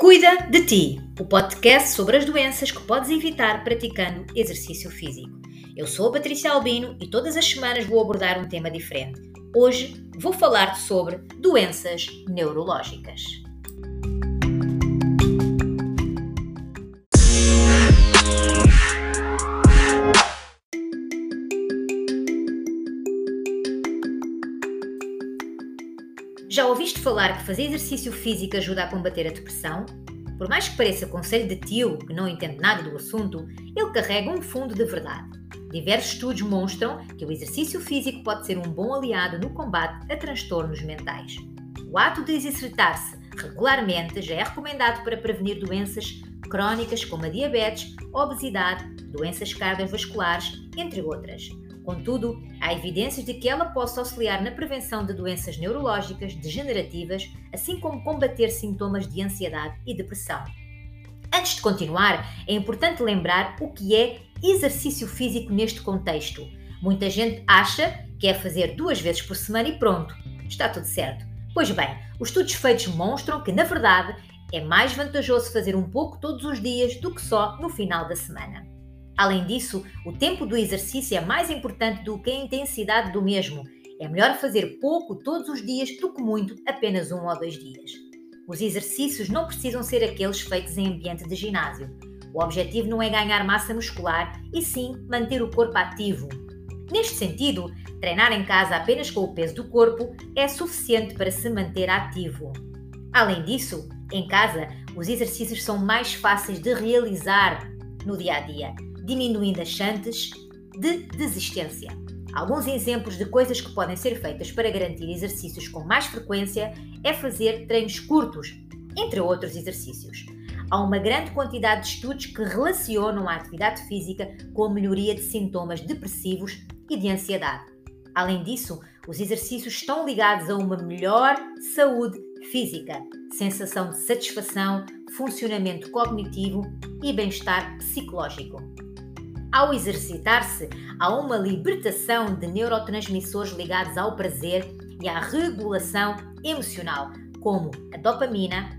Cuida de ti, o podcast sobre as doenças que podes evitar praticando exercício físico. Eu sou a Patrícia Albino e todas as semanas vou abordar um tema diferente. Hoje vou falar-te sobre doenças neurológicas. Já ouviste falar que fazer exercício físico ajuda a combater a depressão? Por mais que pareça conselho de tio que não entende nada do assunto, ele carrega um fundo de verdade. Diversos estudos mostram que o exercício físico pode ser um bom aliado no combate a transtornos mentais. O ato de exercitar-se regularmente já é recomendado para prevenir doenças crónicas como a diabetes, obesidade, doenças cardiovasculares, entre outras. Contudo, há evidências de que ela possa auxiliar na prevenção de doenças neurológicas degenerativas, assim como combater sintomas de ansiedade e depressão. Antes de continuar, é importante lembrar o que é exercício físico neste contexto. Muita gente acha que é fazer duas vezes por semana e pronto, está tudo certo. Pois bem, os estudos feitos mostram que, na verdade, é mais vantajoso fazer um pouco todos os dias do que só no final da semana. Além disso, o tempo do exercício é mais importante do que a intensidade do mesmo. É melhor fazer pouco todos os dias do que muito apenas um ou dois dias. Os exercícios não precisam ser aqueles feitos em ambiente de ginásio. O objetivo não é ganhar massa muscular, e sim manter o corpo ativo. Neste sentido, treinar em casa apenas com o peso do corpo é suficiente para se manter ativo. Além disso, em casa, os exercícios são mais fáceis de realizar no dia a dia diminuindo as chances de desistência. Alguns exemplos de coisas que podem ser feitas para garantir exercícios com mais frequência é fazer treinos curtos, entre outros exercícios. Há uma grande quantidade de estudos que relacionam a atividade física com a melhoria de sintomas depressivos e de ansiedade. Além disso, os exercícios estão ligados a uma melhor saúde física, sensação de satisfação, funcionamento cognitivo e bem-estar psicológico. Ao exercitar-se, há uma libertação de neurotransmissores ligados ao prazer e à regulação emocional, como a dopamina,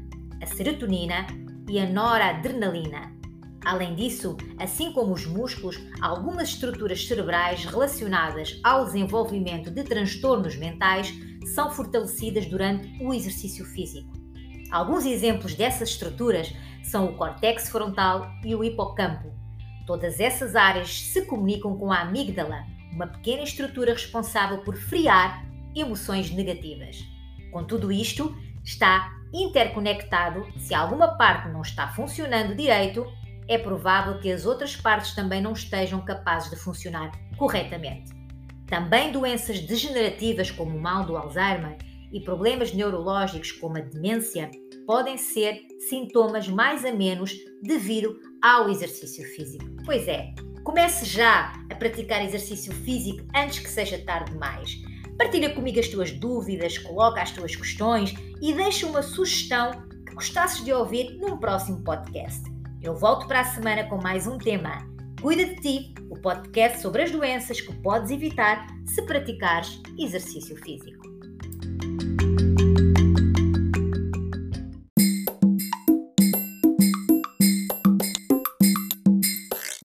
a serotonina e a noradrenalina. Além disso, assim como os músculos, algumas estruturas cerebrais relacionadas ao desenvolvimento de transtornos mentais são fortalecidas durante o exercício físico. Alguns exemplos dessas estruturas são o córtex frontal e o hipocampo, Todas essas áreas se comunicam com a amígdala, uma pequena estrutura responsável por friar emoções negativas. Com tudo isto, está interconectado. Se alguma parte não está funcionando direito, é provável que as outras partes também não estejam capazes de funcionar corretamente. Também doenças degenerativas como o mal do Alzheimer e problemas neurológicos como a demência podem ser sintomas mais a menos devido ao exercício físico. Pois é, comece já a praticar exercício físico antes que seja tarde demais. Partilha comigo as tuas dúvidas, coloca as tuas questões e deixa uma sugestão que gostasses de ouvir num próximo podcast. Eu volto para a semana com mais um tema. Cuida de ti, o podcast sobre as doenças que podes evitar se praticares exercício físico.